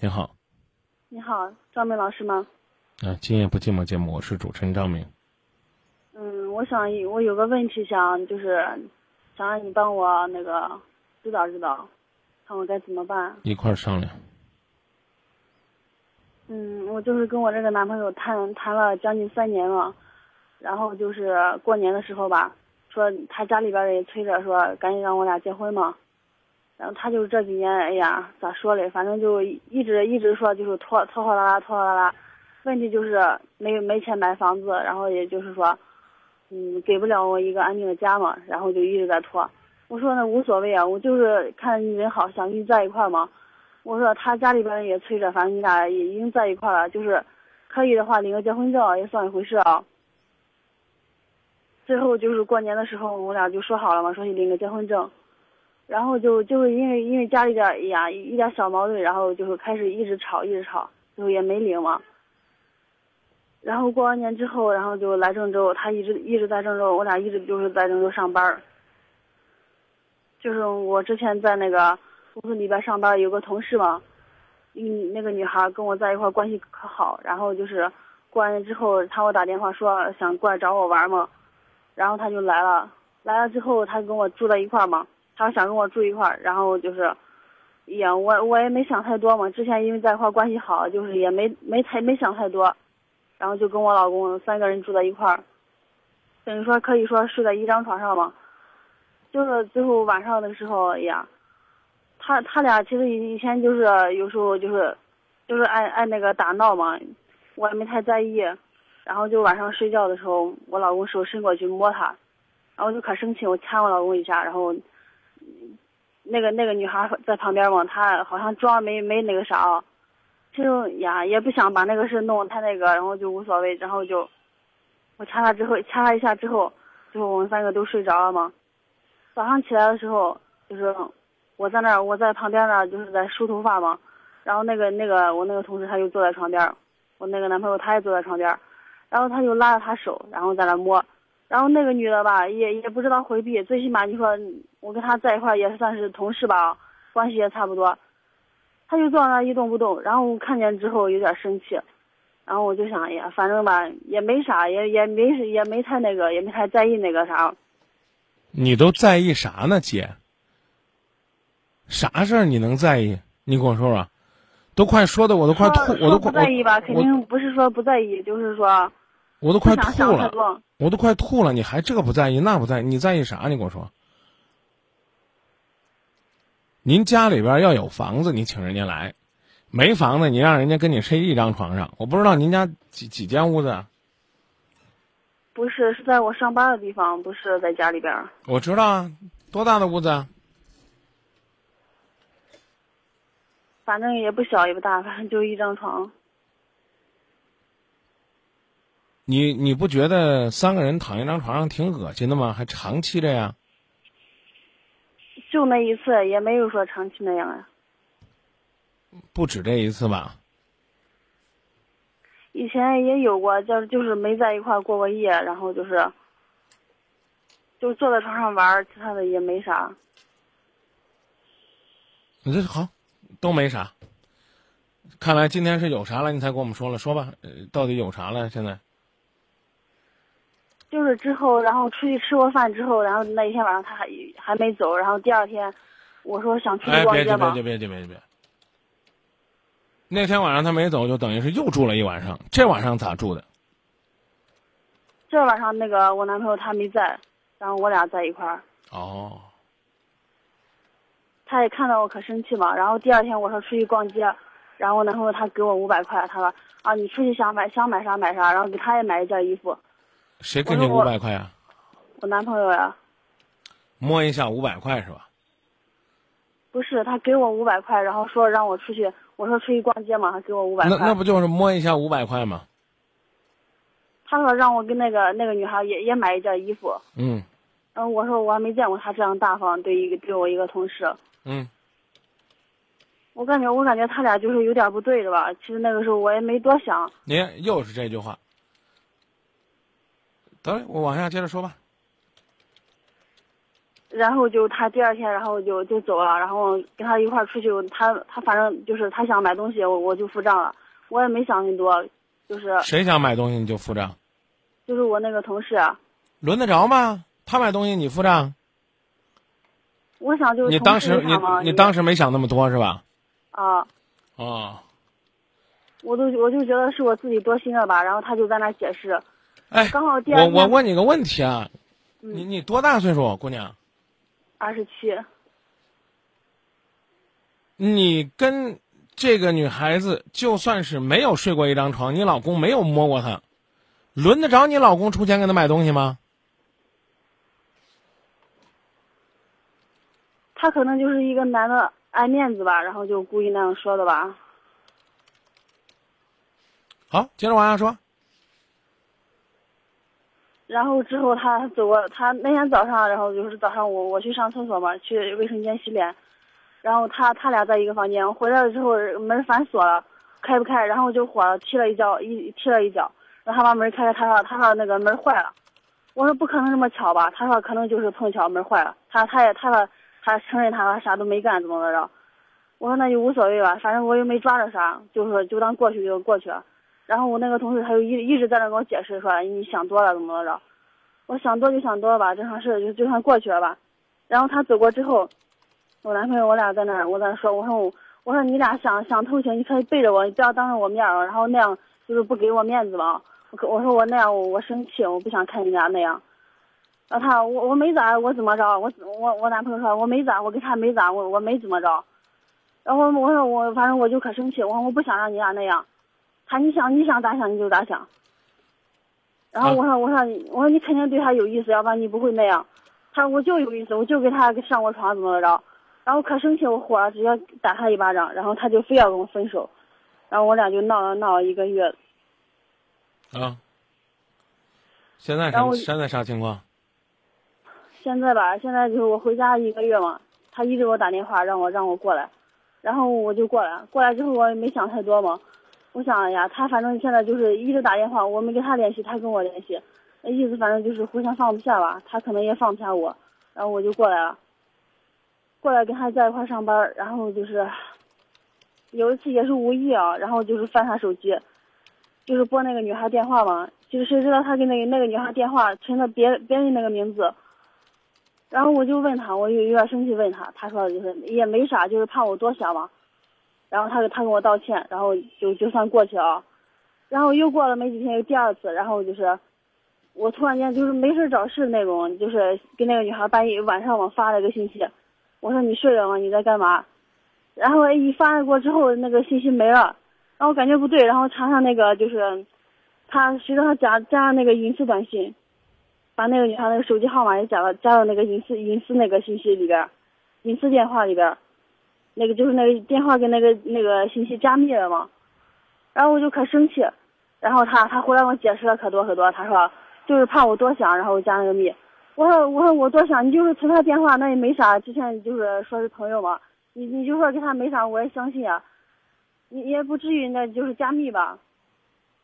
你好，你好，张明老师吗？啊，今夜不寂寞节目，我是主持人张明。嗯，我想我有个问题想就是想让你帮我那个指导指导，看我该怎么办。一块儿商量。嗯，我就是跟我这个男朋友谈谈了将近三年了，然后就是过年的时候吧，说他家里边人也催着说赶紧让我俩结婚嘛，然后他就是这几年，哎呀，咋说嘞，反正就一直一直说就是拖拖拖拉拉拖拖拉拉，问题就是没没钱买房子，然后也就是说，嗯，给不了我一个安定的家嘛，然后就一直在拖。我说那无所谓啊，我就是看你人好，想跟你在一块嘛。我说他家里边也催着，反正你俩也已经在一块了，就是可以的话领个结婚证也算一回事啊。最后就是过年的时候，我俩就说好了嘛，说你领个结婚证，然后就就是因为因为家里边哎呀一点小矛盾，然后就是开始一直吵一直吵，最后也没领嘛。然后过完年之后，然后就来郑州，他一直一直在郑州，我俩一直就是在郑州上班。就是我之前在那个。公司里边上班有个同事嘛，嗯，那个女孩跟我在一块关系可好，然后就是过完年之后，他给我打电话说想过来找我玩嘛，然后他就来了，来了之后他跟我住在一块嘛，他想跟我住一块儿，然后就是，也，我我也没想太多嘛，之前因为在一块关系好，就是也没没太没想太多，然后就跟我老公三个人住在一块儿，等于说可以说睡在一张床上嘛，就是最后晚上的时候，呀。他他俩其实以前就是有时候就是，就是爱爱那个打闹嘛，我也没太在意。然后就晚上睡觉的时候，我老公手伸过去摸他，然后就可生气，我掐我老公一下，然后，那个那个女孩在旁边嘛，她好像装没没那个啥，其实呀也不想把那个事弄太那个，然后就无所谓，然后就，我掐她之后掐她一下之后，最后我们三个都睡着了嘛。早上起来的时候就是。我在那儿，我在旁边呢，就是在梳头发嘛。然后那个那个我那个同事他就坐在床边，我那个男朋友他也坐在床边，然后他就拉着他手，然后在那摸。然后那个女的吧，也也不知道回避，最起码你说我跟她在一块也算是同事吧，关系也差不多。她就坐那一动不动，然后看见之后有点生气，然后我就想，哎呀，反正吧也没啥，也也没也没太那个，也没太在意那个啥。你都在意啥呢，姐？啥事儿你能在意？你跟我说说，都快说的我都快吐，我都不在意吧？肯定不是说不在意，就是说，我都快吐了，我都快吐了，你还这个不在意那不在意？你在意啥？你跟我说，您家里边要有房子，你请人家来；没房子，你让人家跟你睡一张床上。我不知道您家几几间屋子？不是，是在我上班的地方，不是在家里边。我知道啊，多大的屋子？反正也不小也不大，反正就一张床。你你不觉得三个人躺一张床上挺恶心的吗？还长期这样？就那一次，也没有说长期那样呀。不止这一次吧？以前也有过，就就是没在一块过过夜，然后就是，就坐在床上玩，其他的也没啥。你这好。都没啥，看来今天是有啥了，你才跟我们说了，说吧，到底有啥了？现在就是之后，然后出去吃过饭之后，然后那一天晚上他还还没走，然后第二天我说想出去逛街嘛。别别别别别别！那天晚上他没走，就等于是又住了一晚上。这晚上咋住的？这晚上那个我男朋友他没在，然后我俩在一块儿。哦。他也看到我可生气嘛，然后第二天我说出去逛街，然后我男朋友他给我五百块，他说啊你出去想买想买啥买啥，然后给他也买一件衣服。谁给你五百块呀？我男朋友呀。摸一下五百块是吧？不是，他给我五百块，然后说让我出去，我说出去逛街嘛，他给我五百块。那那不就是摸一下五百块吗？他说让我跟那个那个女孩也也买一件衣服。嗯。然后，我说我还没见过他这样大方，对一个对我一个同事。嗯，我感觉我感觉他俩就是有点不对，是吧？其实那个时候我也没多想。你又是这句话，我往下接着说吧。然后就他第二天，然后就就走了，然后跟他一块儿出去，他他反正就是他想买东西，我我就付账了，我也没想那么多，就是谁想买东西你就付账，就是我那个同事，轮得着吗？他买东西你付账，我想就是你当时你你当时没想那么多是吧？啊，啊，我都我就觉得是我自己多心了吧，然后他就在那解释，哎，刚好第二我我问你个问题啊，嗯你你多大岁数，姑娘？二十七，你跟这个女孩子就算是没有睡过一张床，你老公没有摸过她，轮得着你老公出钱给她买东西吗？他可能就是一个男的爱面子吧，然后就故意那样说的吧。好，接着往下说。然后之后他走过，他那天早上，然后就是早上我我去上厕所嘛，去卫生间洗脸，然后他他俩在一个房间，我回来了之后门反锁了，开不开，然后我就火了，踢了一脚一踢了一脚，然后他把门开开，他说他说那个门坏了，我说不可能这么巧吧，他说可能就是碰巧门坏了，他他也他说他承认他说啥都没干怎么怎么着，我说那就无所谓吧，反正我又没抓着啥，就说就当过去就过去了。然后我那个同事他就一一直在那跟我解释说你想多了怎么着，我想多就想多了吧，这场事就就算过去了吧。然后他走过之后，我男朋友我俩在那我在那说，我说我我说你俩想想偷情，你可以背着我，你不要当着我面，然后那样就是不给我面子嘛。我我说我那样我我生气，我不想看你俩那样。然后他我我没咋，我怎么着？我我我男朋友说我没咋，我跟他没咋，我我没怎么着。然后我说我反正我就可生气，我说我不想让你俩那样。他你想你想咋想你就咋想。然后我说我说你我说你肯定对他有意思，要不然你不会那样。他说我就有意思，我就给他上过床怎么着。然后可生气，我火了，直接打他一巴掌，然后他就非要跟我分手，然后我俩就闹了闹了一个月。啊，现在然后什现在啥情况？现在吧，现在就是我回家一个月嘛，他一直给我打电话让我让我过来，然后我就过来，过来之后我也没想太多嘛，我想呀，他反正现在就是一直打电话，我没跟他联系，他跟我联系，那意思反正就是互相放不下吧，他可能也放不下我，然后我就过来了，过来跟他在一块上班，然后就是有一次也是无意啊，然后就是翻他手机，就是拨那个女孩电话嘛，就是谁知道他给那个那个女孩电话存的别别人那个名字。然后我就问他，我有有点生气，问他，他说就是也没啥，就是怕我多想嘛。然后他他跟我道歉，然后就就算过去了。然后又过了没几天，又第二次，然后就是我突然间就是没事找事那种，就是跟那个女孩半夜晚上我发了个信息，我说你睡了吗？你在干嘛？然后一发过之后，那个信息没了，然后感觉不对，然后查上那个就是他谁让他加加上那个隐私短信。把那个女孩那个手机号码也加了，加到那个隐私隐私那个信息里边，隐私电话里边，那个就是那个电话跟那个那个信息加密了嘛。然后我就可生气，然后他他回来我解释了可多可多，他说就是怕我多想，然后加那个密。我说我说我多想，你就是存他电话那也没啥，之前就是说是朋友嘛，你你就说跟他没啥，我也相信啊，你也不至于那就是加密吧。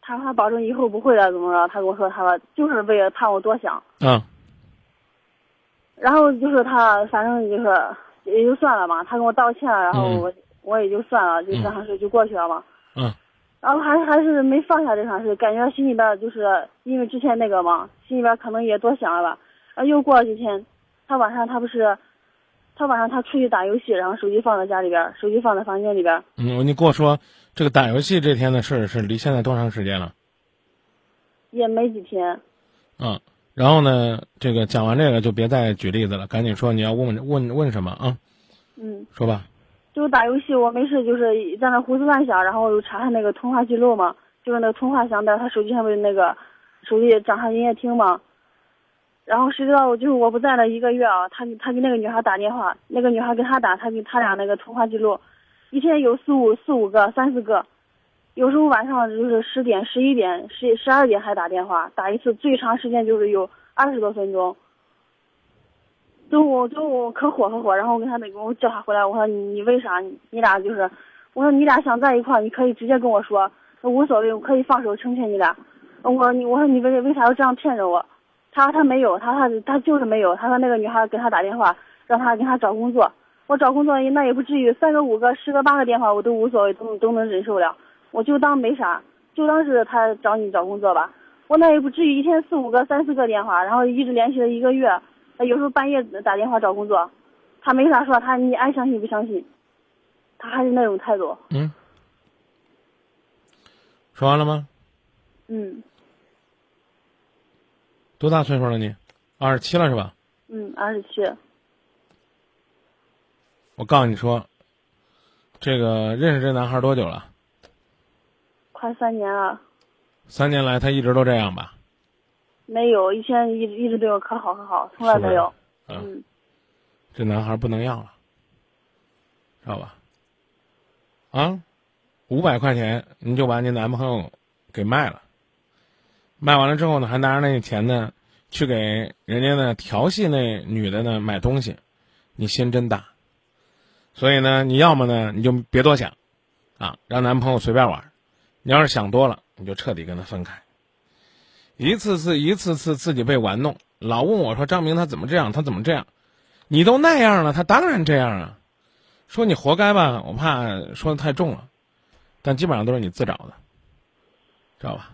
他说他保证以后不会了，怎么着？他跟我说，他说就是为了怕我多想。嗯。然后就是他，反正就是也就算了嘛。他跟我道歉了，然后我、我也就算了，就这场事就过去了嘛。嗯。然后还还是没放下这场事，感觉心里边就是因为之前那个嘛，心里边可能也多想了吧。然后又过了几天，他晚上他不是，他晚上他出去打游戏，然后手机放在家里边，手机放在房间里边。嗯，你跟我说这个打游戏这天的事是离现在多长时间了？也没几天。嗯，然后呢，这个讲完这个就别再举例子了，赶紧说你要问问问什么啊？嗯。说吧。就是打游戏，我没事就是在那胡思乱想，然后又查他那个通话记录嘛，就是那个通话详单，他手机上不是那个手机掌上营业厅嘛。然后谁知道，就是我不在了一个月啊，他他给那个女孩打电话，那个女孩给他打，他给他俩那个通话记录，一天有四五四五个、三四个，有时候晚上就是十点、十一点、十十二点还打电话，打一次最长时间就是有二十多分钟。中午中午可火可火，然后我跟他那个我叫他回来，我说你你为啥你俩就是，我说你俩想在一块儿，你可以直接跟我说，无所谓，我可以放手成全你俩。我我说你为为啥要这样骗着我？他他没有，他他他就是没有。他说那个女孩给他打电话，让他给他找工作。我找工作那也不至于三个五个十个八个电话我都无所谓，都都能忍受了。我就当没啥，就当是他找你找工作吧。我那也不至于一天四五个三四个电话，然后一直联系了一个月。有时候半夜打电话找工作，他没啥说，他你爱相信不相信，他还是那种态度。嗯。说完了吗？嗯。多大岁数了你？二十七了是吧？嗯，二十七。我告诉你说，这个认识这男孩多久了？快三年了。三年来他一直都这样吧？没有，以前一直一直对我可好可好，从来没有。嗯。这男孩不能要了，知道吧？啊，五百块钱你就把你男朋友给卖了。卖完了之后呢，还拿着那个钱呢，去给人家呢调戏那女的呢买东西，你心真大。所以呢，你要么呢你就别多想，啊，让男朋友随便玩。你要是想多了，你就彻底跟他分开。一次次、一次次自己被玩弄，老问我说：“张明他怎么这样？他怎么这样？”你都那样了，他当然这样啊。说你活该吧，我怕说的太重了，但基本上都是你自找的，知道吧？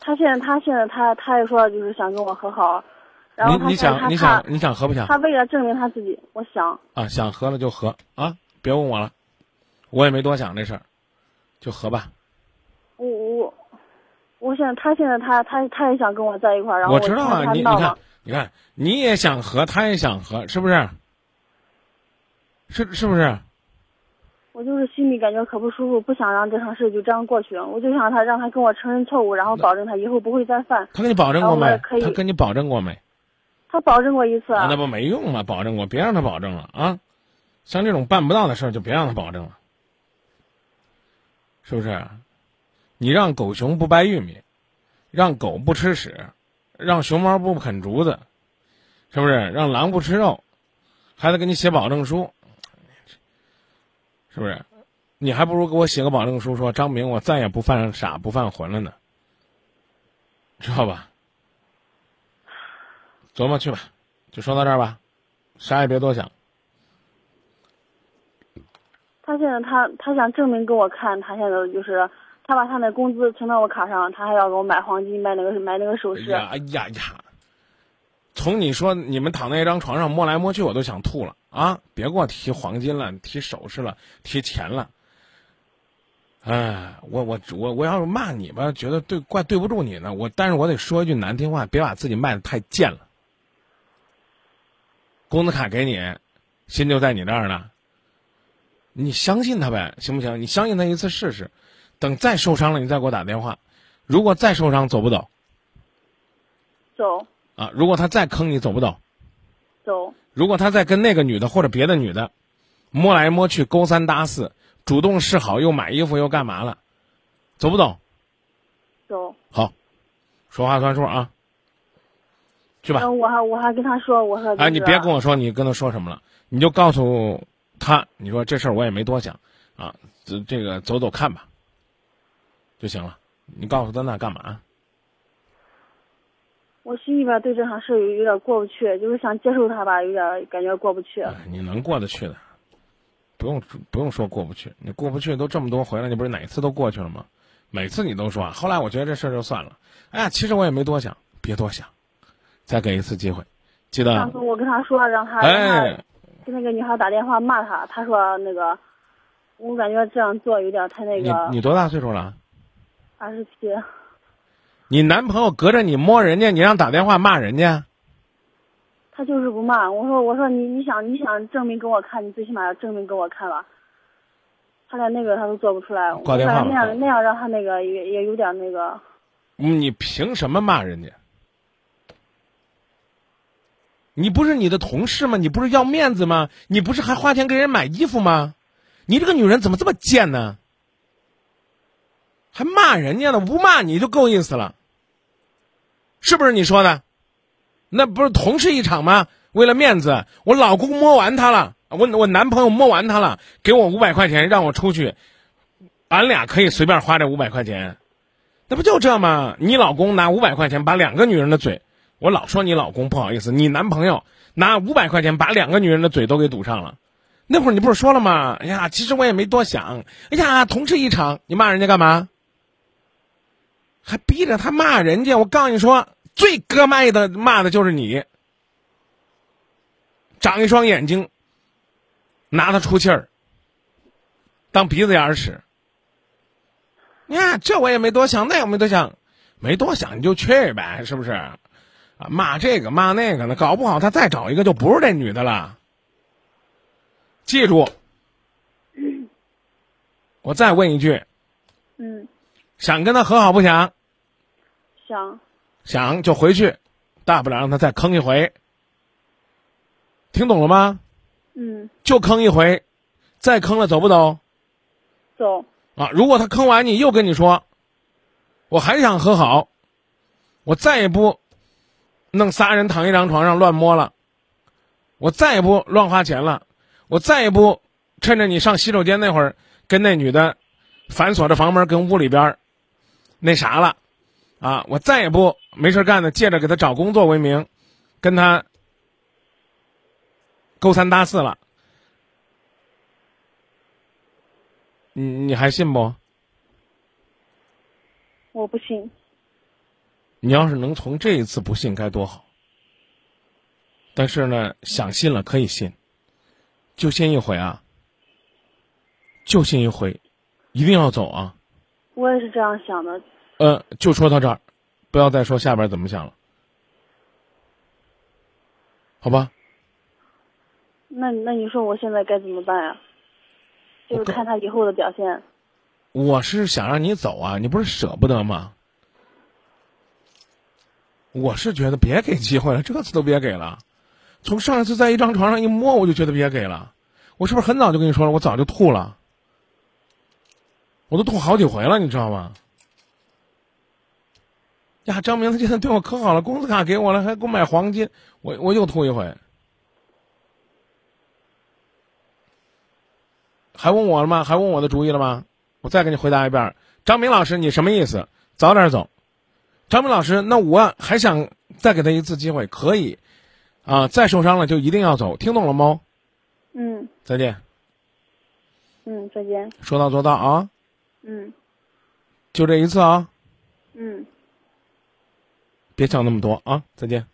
他现在，他现在，他他也说就是想跟我和好，然后你你想你想你想和不想？他为了证明他自己，我想啊，想和了就和啊，别问我了，我也没多想这事儿，就和吧。我我我想他现在他他他也想跟我在一块儿，然后我知道啊，你你看你看你也想和，他也想和，是不是？是是不是？我就是心里感觉可不舒服，不想让这场事就这样过去。我就想他让他跟我承认错误，然后保证他以后不会再犯。他跟你保证过没？他跟你保证过没？他保证过一次。那不没用嘛？保证过，别让他保证了啊！像这种办不到的事儿，就别让他保证了，是不是？你让狗熊不掰玉米，让狗不吃屎，让熊猫不啃竹子，是不是？让狼不吃肉，还得给你写保证书。是不是？你还不如给我写个保证书，说张明，我再也不犯傻不犯浑了呢，知道吧？琢磨去吧，就说到这儿吧，啥也别多想。他现在他他想证明给我看，他现在就是他把他那工资存到我卡上，他还要给我买黄金，买那个买那个首饰。哎呀呀！从你说你们躺在一张床上摸来摸去，我都想吐了啊！别给我提黄金了，提首饰了，提钱了。哎，我我我我要是骂你吧，觉得对怪对不住你呢。我但是我得说一句难听话，别把自己卖的太贱了。工资卡给你，心就在你那儿呢。你相信他呗，行不行？你相信他一次试试，等再受伤了，你再给我打电话。如果再受伤，走不走？走。啊！如果他再坑你，走不走？走。如果他再跟那个女的或者别的女的摸来摸去，勾三搭四，主动示好，又买衣服又干嘛了？走不走？走。好，说话算数啊！去吧。我还我还跟他说，我说。哎，你别跟我说你跟他说什么了，你就告诉他，你说这事儿我也没多想啊，这这个走走看吧，就行了。你告诉他那干嘛？我心里边对这场事有有点过不去，就是想接受他吧，有点感觉过不去。你能过得去的，不用不用说过不去，你过不去都这么多回了，你不是哪次都过去了吗？每次你都说，后来我觉得这事儿就算了。哎呀，其实我也没多想，别多想，再给一次机会，记得。上次我跟他说，让他哎，给那个女孩打电话骂他，他说那个，我感觉这样做有点太那个。你你多大岁数了？二十七。你男朋友隔着你摸人家，你让打电话骂人家？他就是不骂。我说我说你你想你想证明给我看，你最起码要证明给我看吧。他连那个他都做不出来。挂电话那样那样让他那个也也有点那个。你凭什么骂人家？你不是你的同事吗？你不是要面子吗？你不是还花钱给人买衣服吗？你这个女人怎么这么贱呢？还骂人家呢？不骂你就够意思了。是不是你说的？那不是同事一场吗？为了面子，我老公摸完他了，我我男朋友摸完他了，给我五百块钱让我出去，俺俩可以随便花这五百块钱。那不就这吗？你老公拿五百块钱把两个女人的嘴，我老说你老公不好意思，你男朋友拿五百块钱把两个女人的嘴都给堵上了。那会儿你不是说了吗？哎呀，其实我也没多想。哎呀，同事一场，你骂人家干嘛？还逼着他骂人家？我告诉你说，最割麦的骂的就是你。长一双眼睛，拿他出气儿，当鼻子眼儿使。你看，这我也没多想，那也没多想，没多想你就去呗，是不是？啊，骂这个骂那个的，搞不好他再找一个就不是这女的了。记住，我再问一句，嗯，想跟他和好不想？想，想就回去，大不了让他再坑一回。听懂了吗？嗯，就坑一回，再坑了走不走？走，啊！如果他坑完你又跟你说，我还想和好，我再也不弄仨人躺一张床上乱摸了，我再也不乱花钱了，我再也不趁着你上洗手间那会儿跟那女的反锁着房门跟屋里边那啥了，啊！我再也不没事干的借着给他找工作为名，跟他勾三搭四了。你你还信不？我不信。你要是能从这一次不信该多好。但是呢，想信了可以信，就信一回啊，就信一回，一定要走啊。我也是这样想的。呃，就说到这儿，不要再说下边怎么想了，好吧？那那你说我现在该怎么办呀？就是看他以后的表现。我是想让你走啊，你不是舍不得吗？我是觉得别给机会了，这次都别给了。从上一次在一张床上一摸，我就觉得别给了。我是不是很早就跟你说了？我早就吐了，我都吐好几回了，你知道吗？呀，张明他现在对我可好了，工资卡给我了，还给我买黄金，我我又吐一回。还问我了吗？还问我的主意了吗？我再给你回答一遍，张明老师，你什么意思？早点走。张明老师，那我还想再给他一次机会，可以，啊，再受伤了就一定要走，听懂了吗？嗯再见。嗯，再见。说到做到啊，嗯就这一次啊，嗯。别想那么多啊，再见。